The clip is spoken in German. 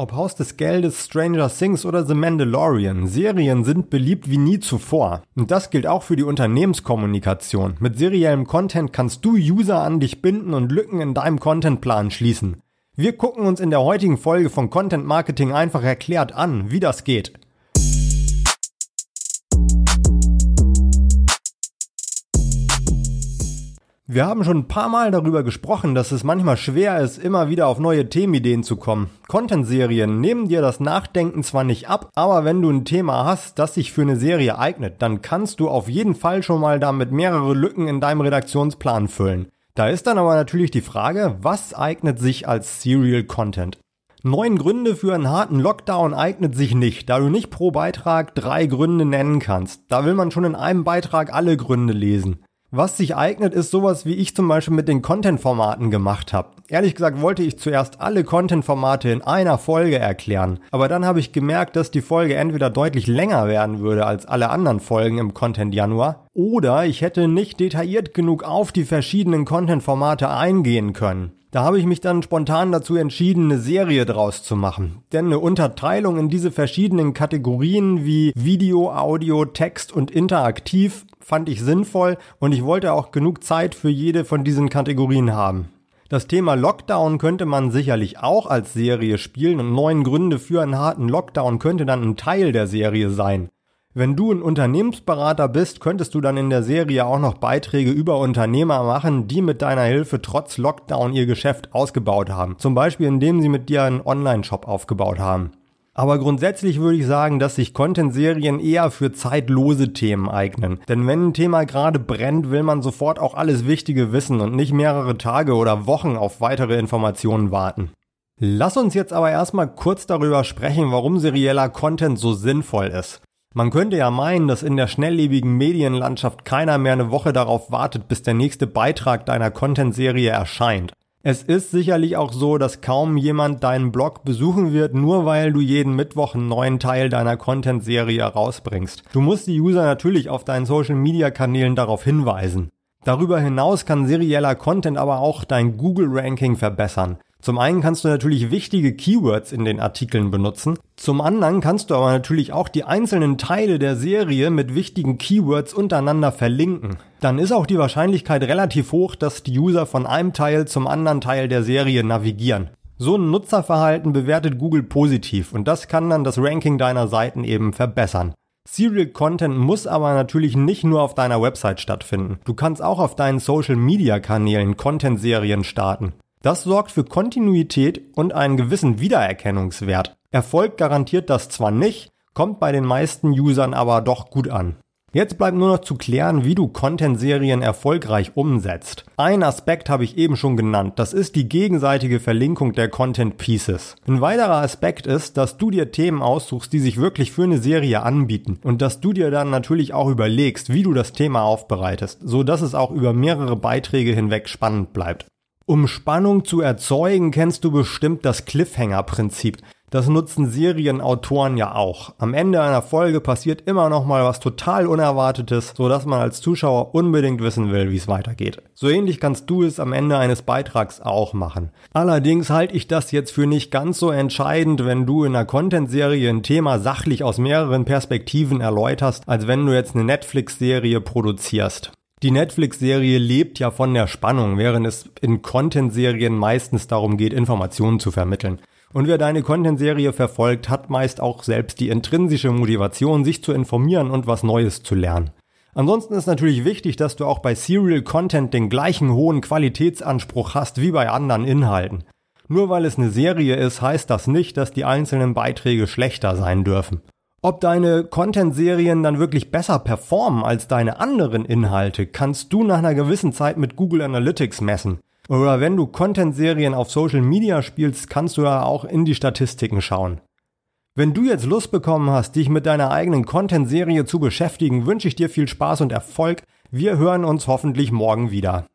Ob Haus des Geldes, Stranger Things oder The Mandalorian, Serien sind beliebt wie nie zuvor. Und das gilt auch für die Unternehmenskommunikation. Mit seriellem Content kannst du User an dich binden und Lücken in deinem Contentplan schließen. Wir gucken uns in der heutigen Folge von Content Marketing einfach erklärt an, wie das geht. Wir haben schon ein paar Mal darüber gesprochen, dass es manchmal schwer ist, immer wieder auf neue Themenideen zu kommen. Content-Serien nehmen dir das Nachdenken zwar nicht ab, aber wenn du ein Thema hast, das sich für eine Serie eignet, dann kannst du auf jeden Fall schon mal damit mehrere Lücken in deinem Redaktionsplan füllen. Da ist dann aber natürlich die Frage, was eignet sich als Serial Content? Neun Gründe für einen harten Lockdown eignet sich nicht, da du nicht pro Beitrag drei Gründe nennen kannst. Da will man schon in einem Beitrag alle Gründe lesen. Was sich eignet, ist sowas, wie ich zum Beispiel mit den Content-Formaten gemacht habe. Ehrlich gesagt wollte ich zuerst alle Content-Formate in einer Folge erklären, aber dann habe ich gemerkt, dass die Folge entweder deutlich länger werden würde als alle anderen Folgen im Content Januar, oder ich hätte nicht detailliert genug auf die verschiedenen Content-Formate eingehen können. Da habe ich mich dann spontan dazu entschieden, eine Serie draus zu machen. Denn eine Unterteilung in diese verschiedenen Kategorien wie Video, Audio, Text und Interaktiv fand ich sinnvoll und ich wollte auch genug Zeit für jede von diesen Kategorien haben. Das Thema Lockdown könnte man sicherlich auch als Serie spielen und neun Gründe für einen harten Lockdown könnte dann ein Teil der Serie sein. Wenn du ein Unternehmensberater bist, könntest du dann in der Serie auch noch Beiträge über Unternehmer machen, die mit deiner Hilfe trotz Lockdown ihr Geschäft ausgebaut haben. Zum Beispiel indem sie mit dir einen Online-Shop aufgebaut haben. Aber grundsätzlich würde ich sagen, dass sich Content-Serien eher für zeitlose Themen eignen. Denn wenn ein Thema gerade brennt, will man sofort auch alles Wichtige wissen und nicht mehrere Tage oder Wochen auf weitere Informationen warten. Lass uns jetzt aber erstmal kurz darüber sprechen, warum serieller Content so sinnvoll ist. Man könnte ja meinen, dass in der schnelllebigen Medienlandschaft keiner mehr eine Woche darauf wartet, bis der nächste Beitrag deiner Content-Serie erscheint. Es ist sicherlich auch so, dass kaum jemand deinen Blog besuchen wird, nur weil du jeden Mittwoch einen neuen Teil deiner Content-Serie rausbringst. Du musst die User natürlich auf deinen Social-Media-Kanälen darauf hinweisen. Darüber hinaus kann serieller Content aber auch dein Google-Ranking verbessern. Zum einen kannst du natürlich wichtige Keywords in den Artikeln benutzen. Zum anderen kannst du aber natürlich auch die einzelnen Teile der Serie mit wichtigen Keywords untereinander verlinken. Dann ist auch die Wahrscheinlichkeit relativ hoch, dass die User von einem Teil zum anderen Teil der Serie navigieren. So ein Nutzerverhalten bewertet Google positiv und das kann dann das Ranking deiner Seiten eben verbessern. Serial Content muss aber natürlich nicht nur auf deiner Website stattfinden. Du kannst auch auf deinen Social Media Kanälen Content-Serien starten. Das sorgt für Kontinuität und einen gewissen Wiedererkennungswert. Erfolg garantiert das zwar nicht, kommt bei den meisten Usern aber doch gut an. Jetzt bleibt nur noch zu klären, wie du Content-Serien erfolgreich umsetzt. Ein Aspekt habe ich eben schon genannt, das ist die gegenseitige Verlinkung der Content Pieces. Ein weiterer Aspekt ist, dass du dir Themen aussuchst, die sich wirklich für eine Serie anbieten und dass du dir dann natürlich auch überlegst, wie du das Thema aufbereitest, so dass es auch über mehrere Beiträge hinweg spannend bleibt. Um Spannung zu erzeugen, kennst du bestimmt das Cliffhanger-Prinzip. Das nutzen Serienautoren ja auch. Am Ende einer Folge passiert immer noch mal was total Unerwartetes, so dass man als Zuschauer unbedingt wissen will, wie es weitergeht. So ähnlich kannst du es am Ende eines Beitrags auch machen. Allerdings halte ich das jetzt für nicht ganz so entscheidend, wenn du in einer Content-Serie ein Thema sachlich aus mehreren Perspektiven erläuterst, als wenn du jetzt eine Netflix-Serie produzierst. Die Netflix-Serie lebt ja von der Spannung, während es in Content-Serien meistens darum geht, Informationen zu vermitteln. Und wer deine Content-Serie verfolgt, hat meist auch selbst die intrinsische Motivation, sich zu informieren und was Neues zu lernen. Ansonsten ist natürlich wichtig, dass du auch bei Serial Content den gleichen hohen Qualitätsanspruch hast wie bei anderen Inhalten. Nur weil es eine Serie ist, heißt das nicht, dass die einzelnen Beiträge schlechter sein dürfen. Ob deine Content-Serien dann wirklich besser performen als deine anderen Inhalte, kannst du nach einer gewissen Zeit mit Google Analytics messen. Oder wenn du Content-Serien auf Social Media spielst, kannst du ja auch in die Statistiken schauen. Wenn du jetzt Lust bekommen hast, dich mit deiner eigenen Content-Serie zu beschäftigen, wünsche ich dir viel Spaß und Erfolg. Wir hören uns hoffentlich morgen wieder.